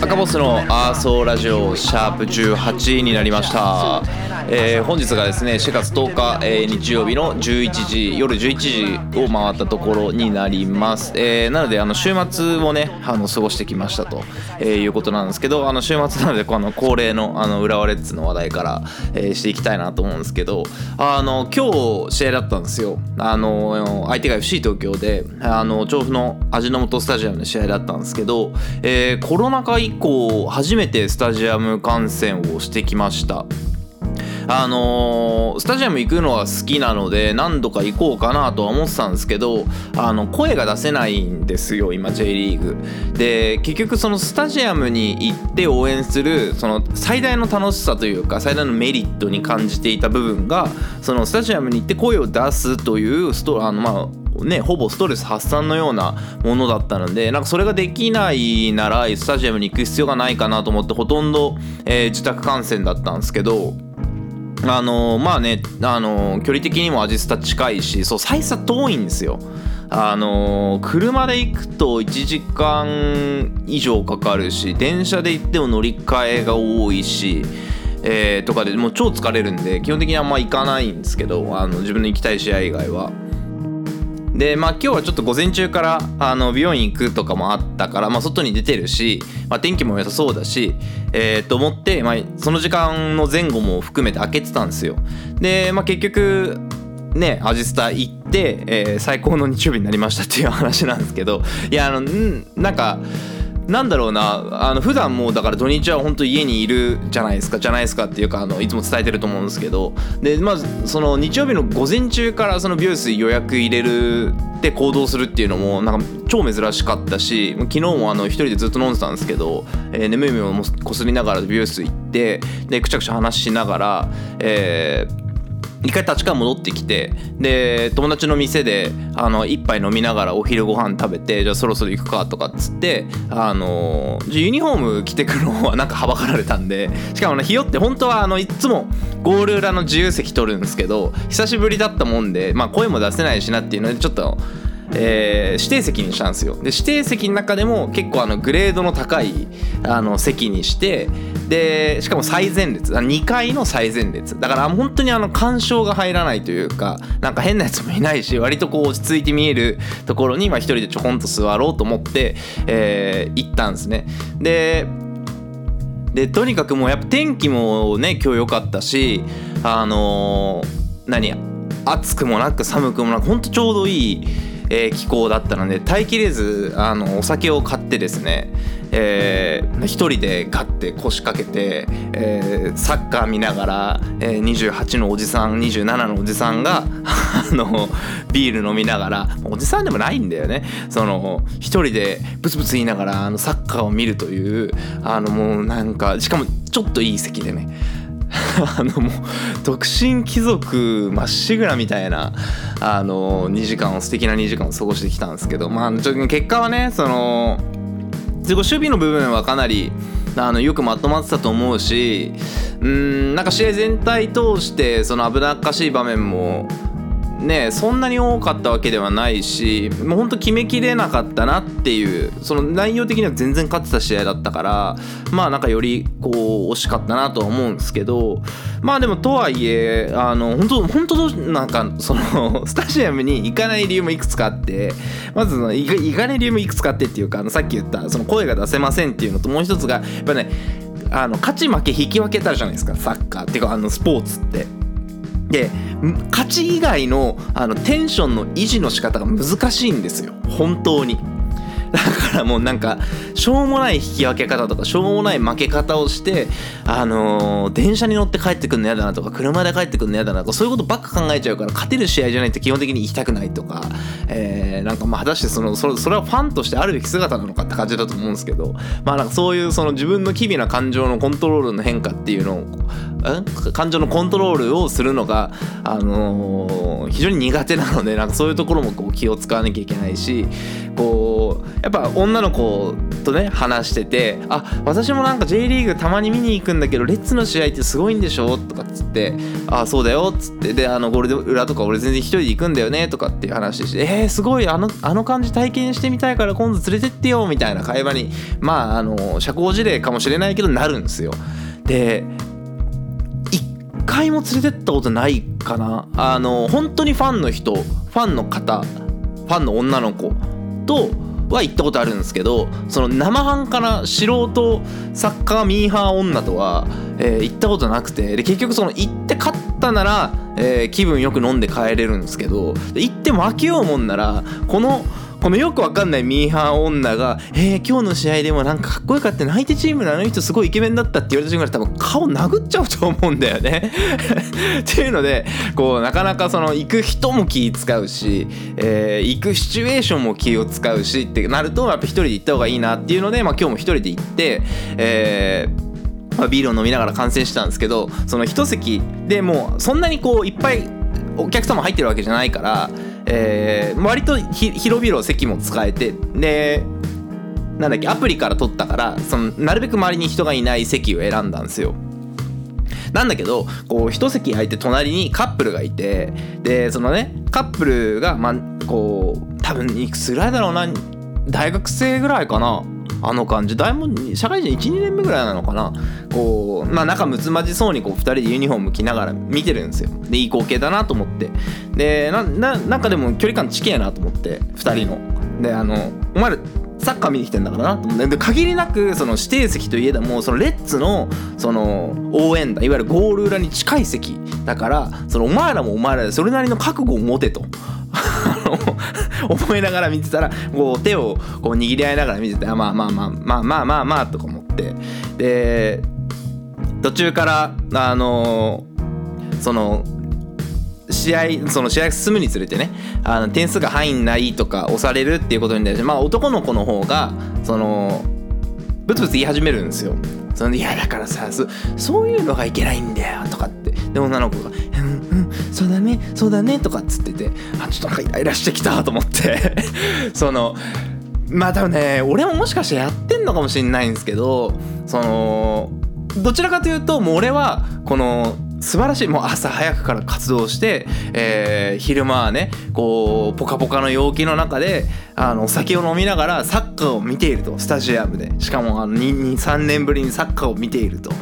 赤ボスのアーソーラジオシャープ18になりました、えー本日がですね4月10日、えー日曜日の11時夜11時を回ったところになります、えーなのであの週末をねあの過ごしてきましたと、えーいうことなんですけどあの週末なのでこの恒例のあの浦和レッズの話題から、えーしていきたいなと思うんですけどあの今日試合だったんですよ。あの相手が FC 東京であの調布の味の素スタジアムの試合だったんですけど、えーコロナ禍以降初めてスタジアム観戦をしてきました。あのースタジアム行くのは好きなので何度か行こうかなとは思ってたんですけどあの声が出せないんですよ今 J リーグ。で結局そのスタジアムに行って応援するその最大の楽しさというか最大のメリットに感じていた部分がそのスタジアムに行って声を出すというストあのまあね、ほぼストレス発散のようなものだったのでなんかそれができないならスタジアムに行く必要がないかなと思ってほとんど、えー自宅観戦だったんですけどあのまあね、あの距離的にもアジスタ近いしそう最差遠いんですよ。あの車で行くと1時間以上かかるし電車で行っても乗り換えが多いし、えーとかでもう超疲れるんで基本的にあんま行かないんですけどあの自分の行きたい試合以外は。でまあ今日はちょっと午前中からあの美容院行くとかもあったから、まあ、外に出てるし、まあ、天気も良さそうだし、えーと思って、まあ、その時間の前後も含めて開けてたんですよ。で、まあ、結局ねアジスタ行って、えー最高の日曜日になりましたっていう話なんですけどいやあのんなんかなんだろうなあの普段もうだから土日は本当家にいるじゃないですかじゃないですかっていうかあのいつも伝えてると思うんですけど。でまずその日曜日の午前中からその美容室予約入れるって行動するっていうのもなんか超珍しかったし昨日もあの一人でずっと飲んでたんですけど、えー眠い目をこすりながら美容室行ってでくちゃくちゃ話しながら、えー一回立川戻ってきてで友達の店であの一杯飲みながらお昼ご飯食べてじゃあそろそろ行くかとかっつってあのユニフォーム着てくるのはなんかはばかられたんでしかもねひよって本当はあのいっつもゴール裏の自由席取るんですけど久しぶりだったもんで、まあ、声も出せないしなっていうのでちょっと。えー指定席にしたんですよ。で指定席の中でも結構あのグレードの高いあの席にしてでしかも最前列2階の最前列。だから本当にあの干渉が入らないというかなんか変なやつもいないし割とこう落ち着いて見えるところに一人でちょこんと座ろうと思って、えー行ったんですね。ででとにかくもうやっぱ天気もね今日良かったしあのー何暑くもなく寒くもなくほんとちょうどいい、えー気候だったので耐えきれずあのお酒を買ってですねえー一人でガッて腰掛けて、えーサッカー見ながら、えー28のおじさん27のおじさんが あのビール飲みながらおじさんでもないんだよね。その一人でブツブツ言いながらあのサッカーを見るというあのもうなんかしかもちょっといい席でね あのもう独身貴族まっしぐらみたいなあの2時間を素敵な2時間を過ごしてきたんですけどまあちょ結果はねその自己守備の部分はかなりあのよくまとまってたと思うしうんなんか試合全体通してその危なっかしい場面もねそんなに多かったわけではないしもうほんと決めきれなかったなっていうその内容的には全然勝ってた試合だったからまあなんかよりこう惜しかったなとは思うんですけどまあでもとはいえあの本当本当なんかその スタジアムに行かない理由もいくつかあってまずその行か行かない理由もいくつかあってっていうかあのさっき言ったその声が出せませんっていうのともう一つがやっぱねあの勝ち負け引き分けたじゃないですかサッカーっていうかあのスポーツって。で勝ち以外のあのテンションの維持の仕方が難しいんですよ。本当に。だからもうなんかしょうもない引き分け方とかしょうもない負け方をしてあのー電車に乗って帰ってくるの嫌だなとか車で帰ってくるの嫌だなとかそういうことばっか考えちゃうから勝てる試合じゃないと基本的に行きたくないとか、えーなんかまあ果たしてそのそれそれはファンとしてあるべき姿なのかって感じだと思うんですけどまあなんかそういうその自分の機微な感情のコントロールの変化っていうのを感情のコントロールをするのが、あのー非常に苦手なのでなんかそういうところもこう気を使わなきゃいけないしこうやっぱ女の子とね話してて「あ私もなんか J リーグたまに見に行くんだけどレッツの試合ってすごいんでしょ?」とかっつって「あそうだよ」っつってであのゴールデン裏とか俺全然一人で行くんだよねとかっていう話して「えー、すごいあのあの感じ体験してみたいから今度連れてってよ」みたいな会話にまああの社交辞令かもしれないけどなるんですよ。で回も連れてったことないかな。あの本当にファンの人ファンの方ファンの女の子とは行ったことあるんですけどその生半可な素人サッカーミーハー女とは、えー行ったことなくてで結局その行って勝ったなら、えー気分よく飲んで帰れるんですけど行って負けようもんならこのこのよくわかんないミーハー女が「えー、今日の試合でもなんかかっこよかった相手チームのあの人すごいイケメンだった」って言われた瞬間に多分顔殴っちゃうと思うんだよね。っていうのでこうなかなかその行く人も気使うし、えー行くシチュエーションも気を使うしってなるとやっぱ一人で行った方がいいなっていうので、まあ、今日も一人で行って、えーまあ、ビールを飲みながら観戦したんですけどその一席でもうそんなにこういっぱいお客様入ってるわけじゃないから、えー割と広々席も使えてでなんだっけアプリから取ったからそのなるべく周りに人がいない席を選んだんですよ。なんだけどこう一席空いて隣にカップルがいてでそのねカップルがまこう多分いくつぐらいだろうな大学生ぐらいかなあの感じ。だいぶ社会人12年目ぐらいなのかな。こうまあ仲睦まじそうにこう2人でユニフォーム着ながら見てるんですよ。でいい光景だなと思って。でなななんかでも距離感近えなと思って2人の。であのお前らサッカー見に来てんだからなと思って。で限りなくその指定席といえどもそのレッツのその応援団いわゆるゴール裏に近い席だからそのお前らもお前らでそれなりの覚悟を持てと。思いながら見てたらこう手をこう握り合いながら見ててあまあまあまあまあまあまあまあとか思ってで途中からあのその試合その試合が進むにつれてねあの点数が入んないとか押されるっていうことに対してまあ男の子の方がそのブツブツ言い始めるんですよ。そのいやだからさそそういうのがいけないんだよとかってで女の子が「うんうんそうだねそうだね」とかっつっててあちょっとなんかイライラしてきたと思って そのまあ多分ね俺ももしかしてやってんのかもしれないんですけどそのどちらかというともう俺はこの素晴らしいもう朝早くから活動して、えー昼間はねこうポカポカの陽気の中であのお酒を飲みながらサッカーを見ているとスタジアムでしかも23年ぶりにサッカーを見ていると。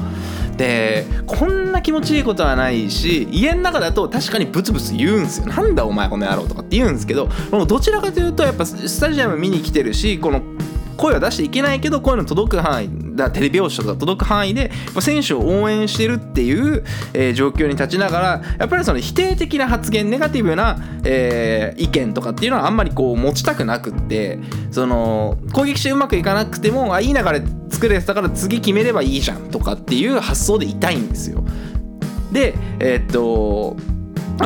でこんな気持ちいいことはないし家の中だと確かにブツブツ言うんですよ。なんだお前この野郎とかって言うんですけどもどちらかというとやっぱスタジアム見に来てるしこの声は出していけないけど声の届く範囲だテレビ用紙とか届く範囲で選手を応援してるっていう、えー状況に立ちながらやっぱりその否定的な発言ネガティブな、えー意見とかっていうのはあんまりこう持ちたくなくってその攻撃してうまくいかなくてもあいい流れ作れてたから次決めればいいじゃんとかっていう発想でいたいんですよ。でえーっと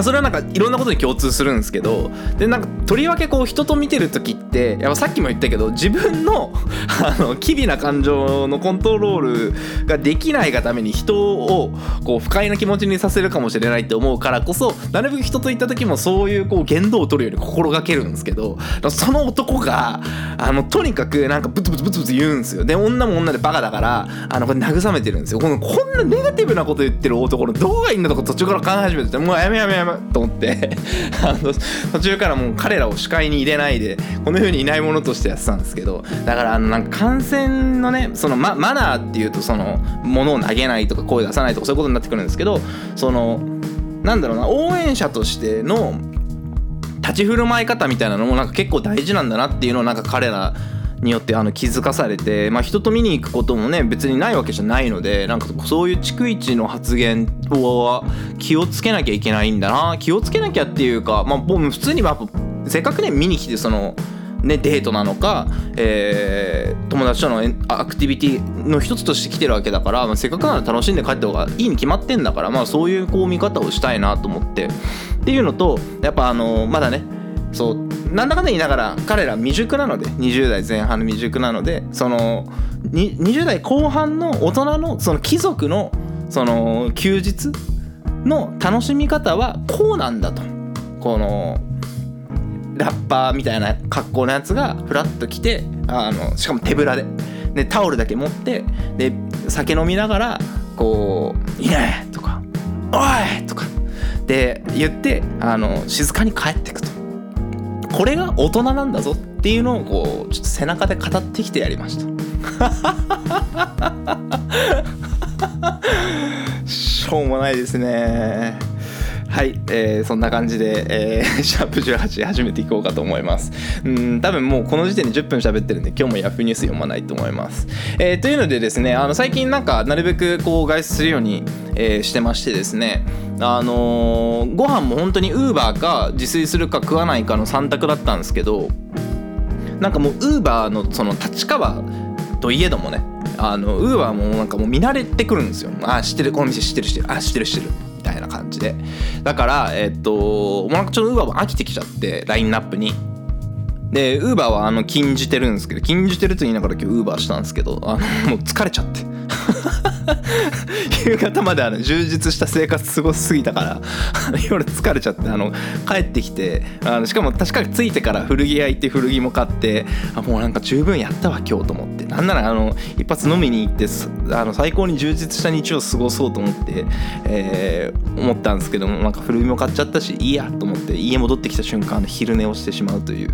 それはなんかいろんなことに共通するんですけどでなんかとりわけこう人と見てる時ってやっぱさっきも言ったけど自分の あの機微な感情のコントロールができないがために人をこう不快な気持ちにさせるかもしれないって思うからこそなるべく人と行った時もそういうこう言動を取るように心がけるんですけどその男があのとにかくなんかブツブツブツブツ言うんですよ。で女も女でバカだからあのこれ慰めてるんですよ。このこんなネガティブなこと言ってる男のどこがいいんだとか途中から考え始めててもうやめやめ。やめと思って あの途中からもう彼らを視界に入れないでこの世にいないものとしてやってたんですけどだからあのなんか感染のねそのママナーっていうとその物を投げないとか声出さないとかそういうことになってくるんですけどそのなんだろうな応援者としての立ち振る舞い方みたいなのもなんか結構大事なんだなっていうのをなんか彼らによってあの気づかされて、まあ、人と見に行くこともね別にないわけじゃないのでなんかそういう逐一の発言は気をつけなきゃいけないんだな気をつけなきゃっていうか、まあ、もう普通にやっぱせっかくね見に来てその。ね、デートなのか、えー友達とのアクティビティの一つとして来てるわけだから、まあ、せっかくなら楽しんで帰った方がいいに決まってんだから、まあ、そういうこう見方をしたいなと思ってっていうのとやっぱあのまだねそうなんだかんだ言いながら彼ら未熟なので20代前半の未熟なのでその20代後半の大人のその貴族のその休日の楽しみ方はこうなんだとこのラッパーみたいな格好のやつがフラッと来てあのしかも手ぶらででタオルだけ持ってで酒飲みながらこう「いいね!」とか「おい!」とかって言ってあの静かに帰ってくとこれが大人なんだぞっていうのをこうちょっと背中で語ってきてやりました。しょうもないですねはい、えーそんな感じで、えー シャープ18始めていこうかと思います。うん、多分もうこの時点で10分喋ってるんで、今日もヤフーニュース読まないと思います。えーというのでですね、あの最近なんかなるべくこう外出するように、えーしてましてですね、あのーご飯も本当にウーバーか自炊するか食わないかの3択だったんですけど、なんかもうウーバーのその立川といえどもねあのウーバーもなんかもう見慣れてくるんですよあ知ってるこの店知ってる知ってるあ知ってる知ってる感じで。だからえっともうちょっとウーバーも飽きてきちゃってラインナップに。でウーバーはあの禁じてるんですけど禁じてると言いながら今日ウーバーしたんですけどあのもう疲れちゃって。夕方まであの充実した生活過ごしすぎたから 夜疲れちゃってあの帰ってきてあのしかも確かに着いてから古着屋行って古着も買ってあもうなんか十分やったわ今日と思って。なんならあの一発飲みに行ってあの最高に充実した日を過ごそうと思って、えー思ったんですけどもなんか古着も買っちゃったしいいやと思って家戻ってきた瞬間昼寝をしてしまうという。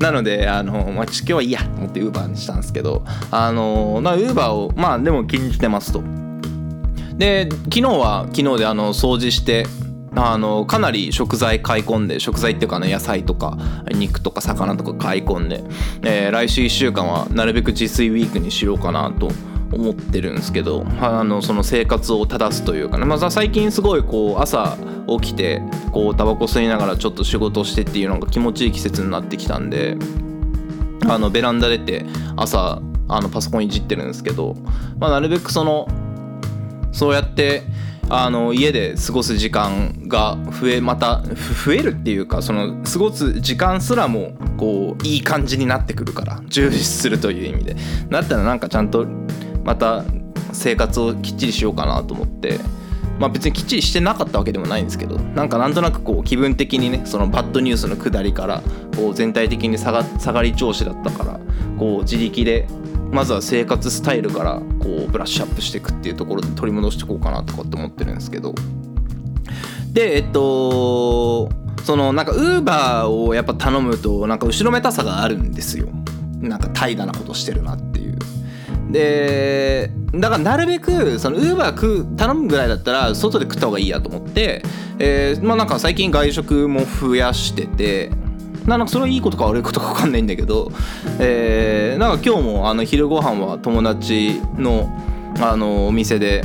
なのであの、まあ、今日はいいやと思ってウーバーにしたんですけどあのウーバーをまあでも気にしてますと。で昨日は昨日であの掃除してあのかなり食材買い込んで食材っていうかね野菜とか肉とか魚とか買い込んで、えー来週1週間はなるべく自炊ウィークにしようかなと思ってるんですけどあのその生活を正すというかね、まあ、最近すごいこう朝起きてこうタバコ吸いながらちょっと仕事してっていうのが気持ちいい季節になってきたんであのベランダ出て朝あのパソコンいじってるんですけど、まあ、なるべくそのそうやってあの家で過ごす時間が増えまた増えるっていうかその過ごす時間すらもこういい感じになってくるから充実するという意味で。だったらなんかちゃんとまた生活をきっちりしようかなと思って。まあ別にきっちりしてなかったわけでもないんですけどなんかなんとなくこう気分的にねそのバッドニュースの下りからこう全体的に下が下がり調子だったからこう自力でまずは生活スタイルからこうブラッシュアップしていくっていうところで取り戻していこうかなとかって思ってるんですけど。でえっとそのなんかウーバーをやっぱ頼むとなんか後ろめたさがあるんですよ。なんか怠惰なことしてるなってでだからなるべくそのウーバー頼むぐらいだったら外で食った方がいいやと思って、えーまあなんか最近外食も増やしててなんかそれはいいことか悪いことか分かんないんだけど、えーなんか今日もあの昼ご飯は友達のあのお店で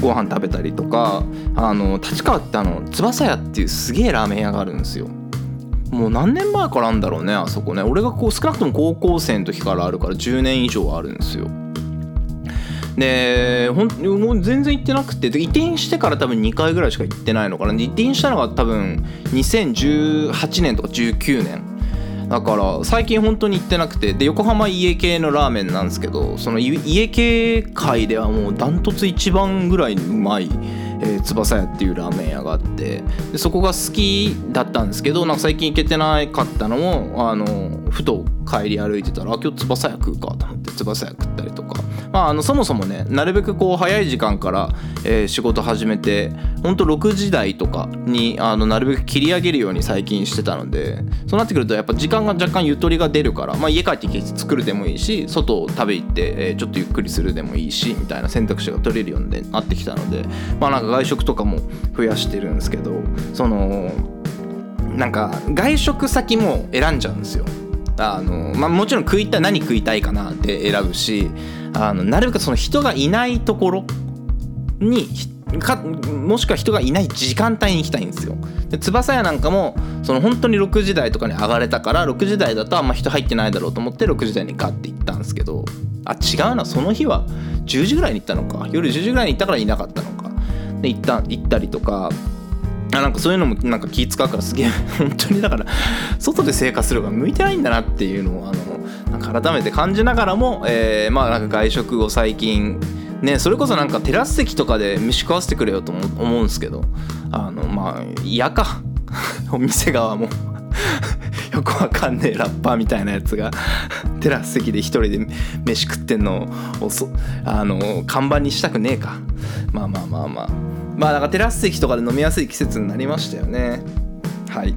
ご飯食べたりとかあの立川ってあの翼屋っていうすげえラーメン屋があるんですよ。もう何年前からあんだろうねあそこね。俺がこう少なくとも高校生の時からあるから10年以上あるんですよ。でほんもう全然行ってなくてで移転してから多分2回ぐらいしか行ってないのかな。移転したのが多分2018年とか19年。だから最近本当に行ってなくてで横浜家系のラーメンなんですけどその家系界ではもうダントツ一番ぐらいうまい、えー翼屋っていうラーメン屋があってでそこが好きだったんですけどなんか最近行けてなかったのをあのふと帰り歩いてたら今日翼屋食うかと思って翼屋食ったりとか、まあ、あのそもそもねなるべくこう早い時間から、えー仕事始めてほんと6時台とかにあのなるべく切り上げるように最近してたのでそうなってくるとやっぱ時間が若干ゆとりが出るから、まあ、家帰ってきて作るでもいいし外を食べ行って、えーちょっとゆっくりするでもいいしみたいな選択肢が取れるようになってきたのでまあなんか外食とかも増やしてるんですけどそのなんか外食先も選んじゃうんですよ。あのまあ、もちろん食いたい何食いたいかなって選ぶしあのなるべくその人がいないところにかもしくは人がいない時間帯に行きたいんですよ。で翼屋なんかもその本当に6時台とかに上がれたから6時台だとあんま人入ってないだろうと思って6時台にガッて行ったんですけどあ違うなその日は10時ぐらいに行ったのか。夜10時ぐらいに行ったからいなかったのか。で行った行ったりとか。あなんかそういうのもなんか気使うからすげえ 本当にだから外で生活するのが向いてないんだなっていうのをあのなんか改めて感じながらも、えーまあなんか外食を最近ねそれこそなんかテラス席とかで飯食わせてくれよと思うんですけどあのまあ嫌か。お店側も よくわかんねえラッパーみたいなやつがテラス席で一人で飯食ってんのをそあの看板にしたくねえか。まあまあまあまあ。まあだかテラス席とかで飲みやすい季節になりましたよね。はい。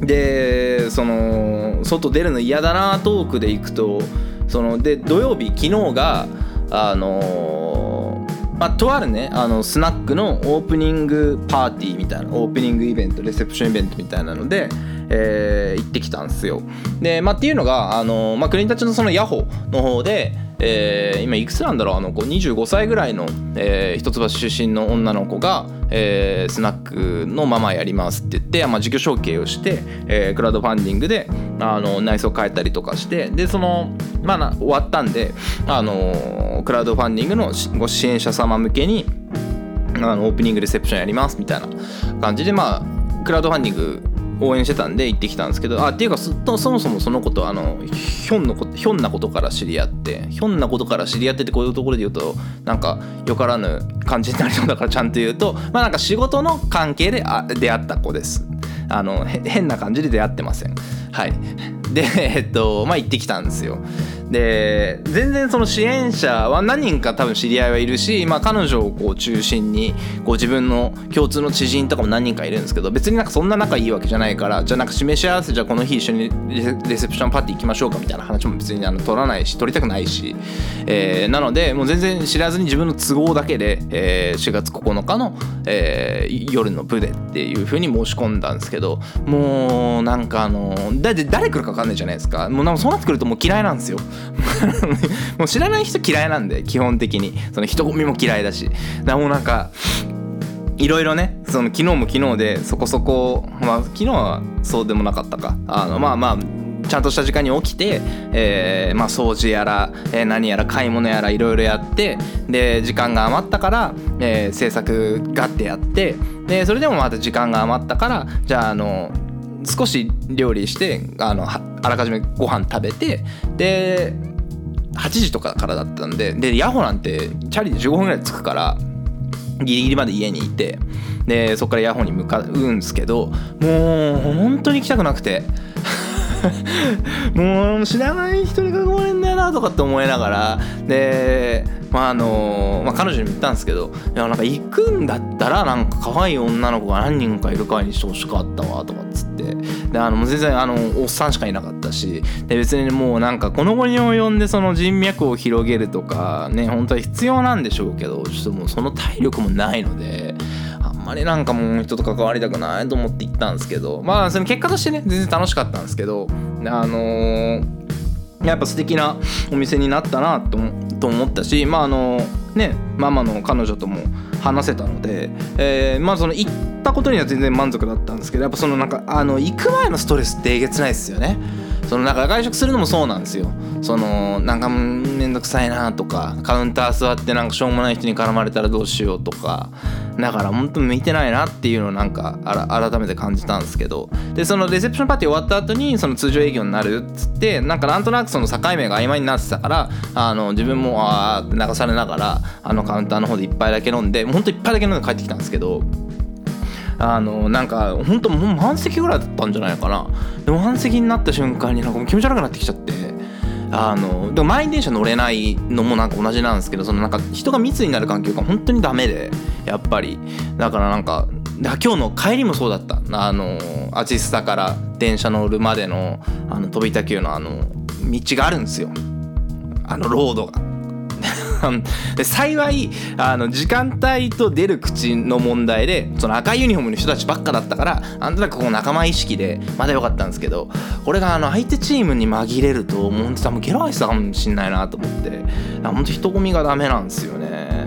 でその外出るの嫌だなトークで行くとそので土曜日昨日があのまあ、とあるねあのスナックのオープニングパーティーみたいなオープニングイベントレセプションイベントみたいなので、えー行ってきたんですよ。で、まあ、っていうのがあの、まあ、国立のそのヤホの方で、えー今いくつなんだろう？あの子25歳ぐらいの、えー一橋出身の女の子が、えースナックのママやりますって言って、まあ、事業承継をして、えークラウドファンディングであの内装変えたりとかしてでそのまあ終わったんであのクラウドファンディングのご支援者様向けにあのオープニングレセプションやりますみたいな感じでまあクラウドファンディング応援してたんで行ってきたんですけどあっていうかそそもそもそのことあのひょんのこひょんなことから知り合ってひょんなことから知り合ってってこういうところで言うとなんかよからぬ感じになりそうだからちゃんと言うとまあなんか仕事の関係であ出会った子です。あのへ変な感じで出会ってません。はい。でえっとまあ行ってきたんですよで全然その支援者は何人か多分知り合いはいるし、まあ、彼女をこう中心にこう自分の共通の知人とかも何人かいるんですけど別になんかそんな仲いいわけじゃないからじゃあなんか示し合わせじゃあこの日一緒にレセプションパーティー行きましょうかみたいな話も別にあの取らないし取りたくないし、えーなのでもう全然知らずに自分の都合だけで、えー4月9日の、えー夜の部でっていう風に申し込んだんですけどもうなんかあのだって誰来るか分かんないじゃないですか。もうなんかそうなってくるともう嫌いなんですよ。もう知らない人嫌いなんで基本的に。その人混みも嫌いだし。だもうなんかいろいろねその昨日も昨日でそこそこまあ昨日はそうでもなかったか。あのまあまあちゃんとした時間に起きて、えーまあ、掃除やら、えー何やら買い物やらいろいろやってで時間が余ったから、えー制作ガッてやってでそれでもまた時間が余ったからじゃああの少し料理してあのあらかじめご飯食べてで8時とかからだったんででヤホなんてチャリで15分ぐらい着くからギリギリまで家にいてでそこからヤホに向かうんですけどもう本当に行きたくなくて。もう知らない人に囲まれんだよなとかって思いながらでまああのまあ、彼女にも言ったんですけどいやなんか行くんだったらなんか可愛い女の子が何人かいる会にしてほしかったわとかっつって。であの全然あのおっさんしかいなかったしで別にもうなんかこの後に及んでその人脈を広げるとかね本当は必要なんでしょうけどちょっともうその体力もないのでまりなんかもう人と関わりたくないと思って行ったんですけどまあその結果としてね全然楽しかったんですけどあのーやっぱ素敵なお店になったなと思と思ったしまああのねママの彼女とも話せたので、えーまあその行ったことには全然満足だったんですけどやっぱそのなんかあの行く前のストレスってえげつないですよね。そのなんか外食するのもそうなんですよ。そのなんかうんめんどくさいなとかカウンター座ってなんかしょうもない人に絡まれたらどうしようとか。だから本当向いてないなっていうのをなんかあら改めて感じたんですけど。でそのレセプションパーティー終わった後にその通常営業になるっつってなんかなんとなくその境目が曖昧になってたからあの自分もあーって流されながらあのカウンターの方で一杯だけ飲んでもうほんと一杯だけ飲んで帰ってきたんですけど。あのなんか本当もう満席ぐらいだったんじゃないかな。でも満席になった瞬間になんかもう気持ち悪くなってきちゃって。あのでも満員電車乗れないのもなんか同じなんですけどそのなんか人が密になる環境が本当にダメでやっぱり。だからなんか今日の帰りもそうだった。あのアジスタから電車乗るまでのあの飛び田急のあの道があるんですよ。あのロードが。で幸いあの時間帯と出る口の問題でその赤いユニフォームの人たちばっかだったからなんとなくこう仲間意識でまだ良かったんですけどこれがあの相手チームに紛れるともう本当多分ゲロ吐いてたかもしんないなと思って本当人混みがダメなんですよね。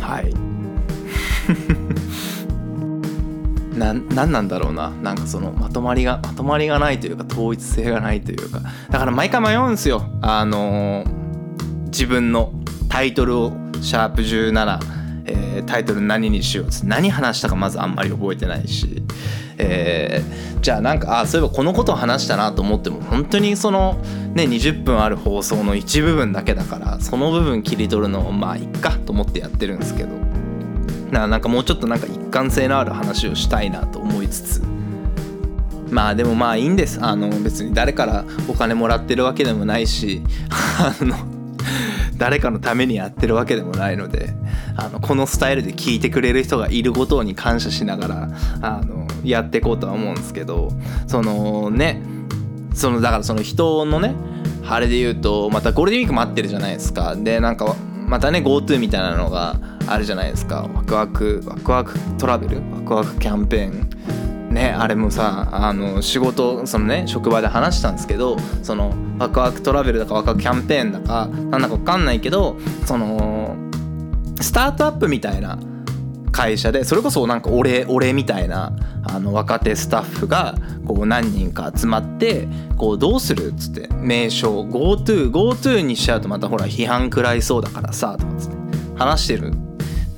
はい。ななんなんだろうな。なんかそのまとまりがまとまりがないというか統一性がないというか。だから毎回迷うんですよ。あのー自分のタイトルを「シャープ #17」えータイトル何にしようって何話したかまずあんまり覚えてないし、えーじゃあなんかあそういえばこのことを話したなと思っても本当にそのね20分ある放送の一部分だけだからその部分切り取るのもまあいっかと思ってやってるんですけどななんかもうちょっとなんか一貫性のある話をしたいなと思いつつ。まあでもまあいいんです。あの別に誰からお金もらってるわけでもないしあの誰かのためにやってるわけでもないのであのこのスタイルで聞いてくれる人がいることに感謝しながらあのやっていこうとは思うんですけどそのねそのだからその人のねあれで言うとまたゴールデンウィーク待ってるじゃないですか。でなんかまたね GoTo みたいなのがあるじゃないですか。ワクワクワクワクトラベル？ワクワクキャンペーン。ねあれもさあの仕事そのね職場で話したんですけどそのワクワクトラベルだかワクワクキャンペーンだかなんだか分かんないけどそのスタートアップみたいな会社でそれこそなんか俺俺みたいなあの若手スタッフがこう何人か集まってこうどうするっつって名称 GoToGoTo にしちゃうとまたほら批判食らいそうだからさとかつって話してる。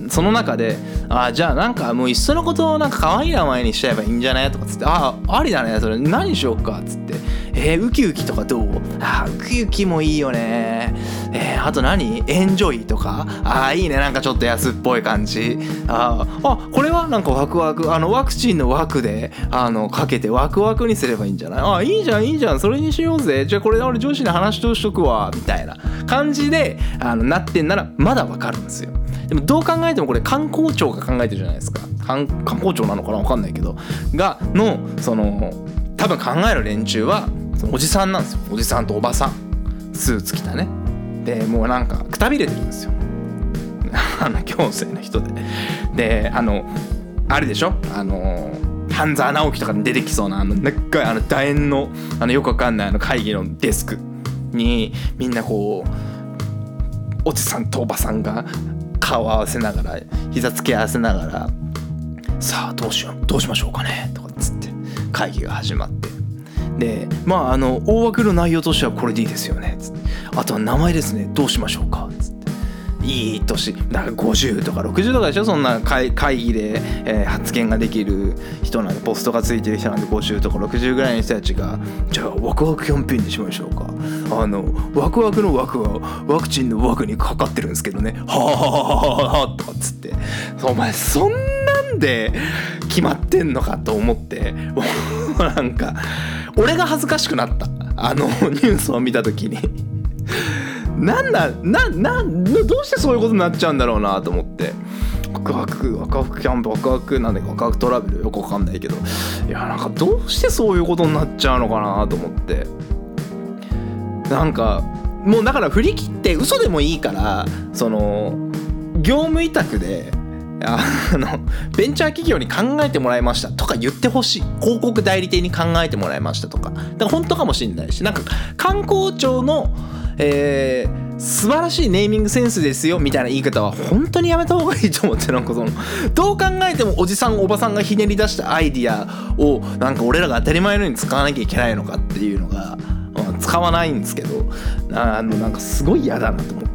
その中で「あじゃあなんかもういっそのことなんか可愛い名前にしちゃえばいいんじゃない?」とかつって「あありだねそれ。何しようか」っつって「えー、ウキウキとかどう？あウキウキもいいよね。えー、あと何？エンジョイとか？ああいいね。なんかちょっと安っぽい感じ。ああこれは？なんかワクワク。あのワクチンの枠であのかけてワクワクにすればいいんじゃない？あいいじゃんいいじゃん。それにしようぜ。じゃあこれ俺上司に話しとくわ。みたいな。感じであのなってんならまだわかるんですよ。でもどう考えてもこれ観光庁が考えてるじゃないですか。観光庁なのかな？分かんないけど。がのその多分考える連中はおじさんなんですよ。おじさんとおばさん。スーツ着たね。でもうなんかくたびれてるんですよ。あの行政の人で。であのあれでしょ？あの半沢直樹とかに出てきそうなあの長いあの楕円のあのよくわかんないあの会議のデスクにみんなこうおじさんとおばさんが顔を合わせながら膝つき合わせながら「さあどうしようどうしましょうかね」とかっつって会議が始まって。でまああの大枠の内容としてはこれでいいですよね。あとは名前ですね。どうしましょうか。つっていい年。だから50とか60とかでしょ？そんな会議で、えー、発言ができる人なんでポストがついてる人なんで50とか60ぐらいの人たちが。じゃあワクワクキャンペーンにしましょうか。あのワクワクの枠はワクチンの枠にかかってるんですけどね。はあはあはあとかっつって。お前そんなんで決まってんのかと思って。なんか俺が恥ずかしくなった。あのニュースを見た時に。なんだななどうしてそういうことになっちゃうんだろうなと思って。ワクワクワクワクキャンプワクワクなんだかワクワクトラベルよくわかんないけど。いやなんかどうしてそういうことになっちゃうのかなと思って。なんかもうだから振り切って嘘でもいいからその業務委託であのベンチャー企業に考えてもらいましたとか言ってほしい。広告代理店に考えてもらいましたとか。だから本当かもしれないし。なんか観光庁のえー、素晴らしいネーミングセンスですよみたいな言い方は本当にやめた方がいいと思ってなんかそのどう考えてもおじさんおばさんがひねり出したアイディアをなんか俺らが当たり前のように使わなきゃいけないのかっていうのが、まあ、使わないんですけど。あのなんかすごい嫌だなと思って。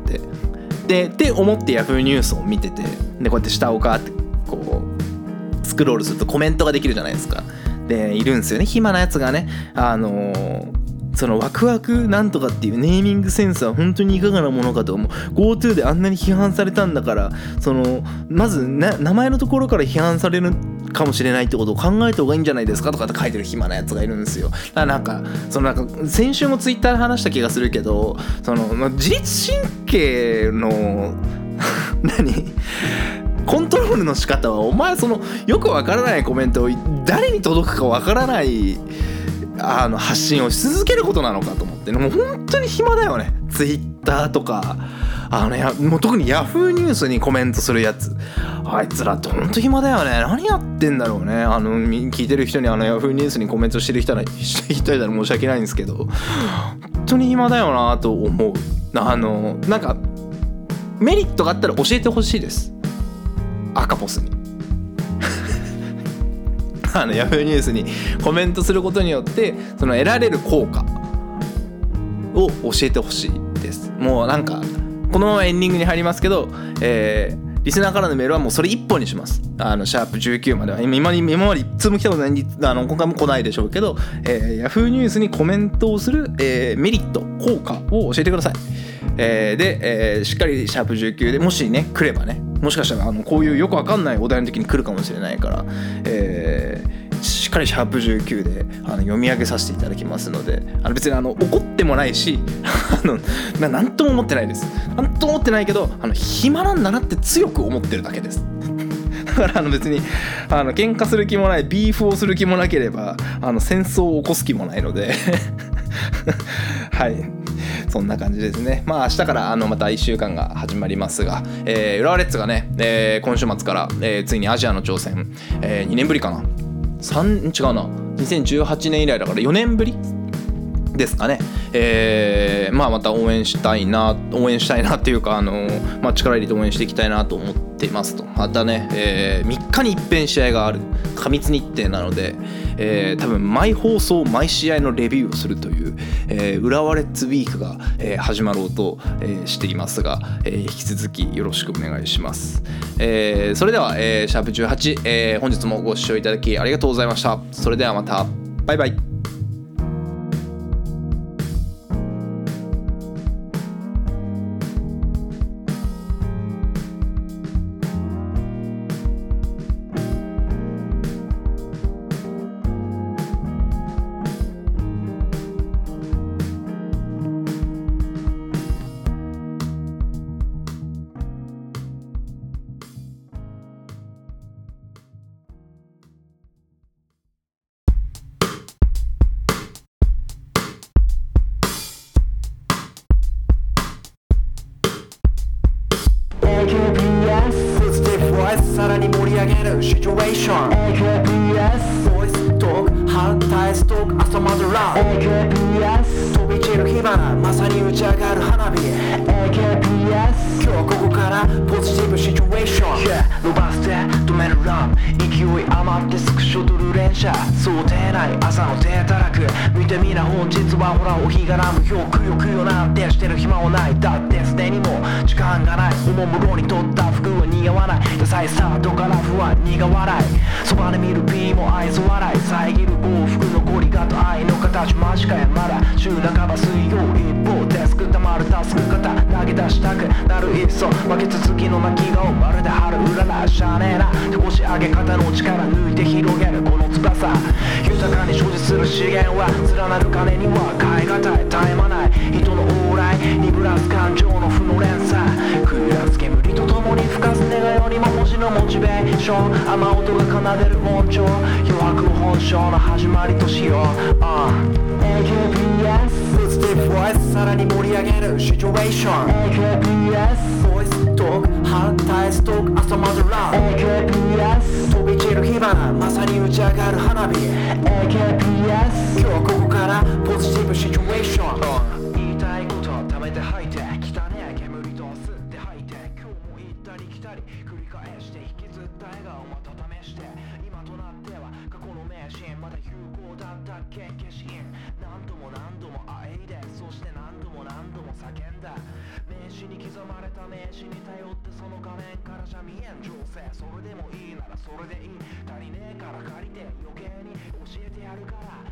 でって思って Yahoo! ニュースを見ててでこうやって下をガーってこうスクロールするとコメントができるじゃないですか。でいるんですよね。暇なやつがね。あのーそのワクワクなんとかっていうネーミングセンスは本当にいかがなものかと思う。GoTo であんなに批判されたんだからそのまず名前のところから批判されるかもしれないってことを考えた方がいいんじゃないですかとかって書いてる暇なやつがいるんですよ。だからなんかそのなんか先週もツイッターで話した気がするけどその、ま自律神経の 何？コントロールの仕方はお前そのよくわからないコメントを誰に届くかわからないあの発信をし続けることなのかと思って。もう本当に暇だよね。ツイッターとか。あのやもう特にヤフーニュースにコメントするやつ。あいつらって本当暇だよね。何やってんだろうね。あの聞いてる人にあのヤフーニュースにコメントしてる人は人いたら申し訳ないんですけど。本当に暇だよなと思う。あのなんかメリットがあったら教えてほしいです。赤ポスに。あのヤフーニュースにコメントすることによってその得られる効果を教えてほしいです。もうなんかこのままエンディングに入りますけど、えー、リスナーからのメールはもうそれ1本にします。あの、シャープ19までは。今今までいつも来たことないあの、今回も来ないでしょうけど、えー、Yahoo ニュースにコメントをする、えー、メリット、効果を教えてください。えー、で、えー、しっかりシャープ19でもしね、来ればね、もしかしたらあのこういうよくわかんないお題の時に来るかもしれないから、えー、かりシャープ19であの読み上げさせていただきますのであの別にあの怒ってもないし あのななんとも思ってないです。なんとも思ってないけどあの暇なんだなって強く思ってるだけです。だからあの別にあの喧嘩する気もないビーフをする気もなければあの戦争を起こす気もないので。はい。そんな感じですね。まあ明日からあのまた1週間が始まりますが、えー、浦和レッズがね、えー今週末から、えーついにアジアの挑戦、え2年ぶりかな。3違うな。2018年以来だから4年ぶりですかね、えーまあ、また応援したいな応援したいなっていうか、あのまあ、力入れて応援していきたいなと思っていますと。またね、え3日に一遍試合がある過密日程なので、えー多分毎放送毎試合のレビューをするという、えー浦和レッズウィークが、えー始まろうと、えーしていますが、えー引き続きよろしくお願いします、えーそれでは、えーシャープ18、えー本日もご視聴いただきありがとうございました。それではまた。バイバイ。AKPS 今日ここからポジティブシチュエーション、yeah、伸ばして止めるラン。勢い余ってスクショ撮る連射想定内。朝の手たらく見てみな本日はほらお日がらむよくよくよなんてしてる暇はない。だってすでにも時間がない。おもむろに取った。服は似合わない野菜スタートから不安苦笑いそばで見る。P も愛想笑い遮る。幸福残りがと愛の形間近やまだ週半ば水曜一方デスクたまる。タスク型投げ出したくなる。いっそ負け続きの泣き顔まる。で春うららしゃねえな手腰上げ方の力抜いて広げる。この翼豊かに所持する。資源は連なる。金には変え難い絶え間ない人の往来鈍らす感情の負の連鎖食らすチベーション。雨音が奏でる音調余白本性の始まりとしよう、uh AKPS ポジティブボイスさらに盛り上げるシチュエーション。AKPS ボイストーク反対ストーク朝までラブ AKPS 飛び散る火花まさに打ち上がる花火。AKPS 今日ここからポジティブシチュエーションけし印何度も何度もあいでそして何度も何度も叫んだ。名刺に刻まれた名刺に頼ってその画面からじゃ見えん情勢。それでもいいならそれでいい。足りねえから借りて余計に教えてやるから。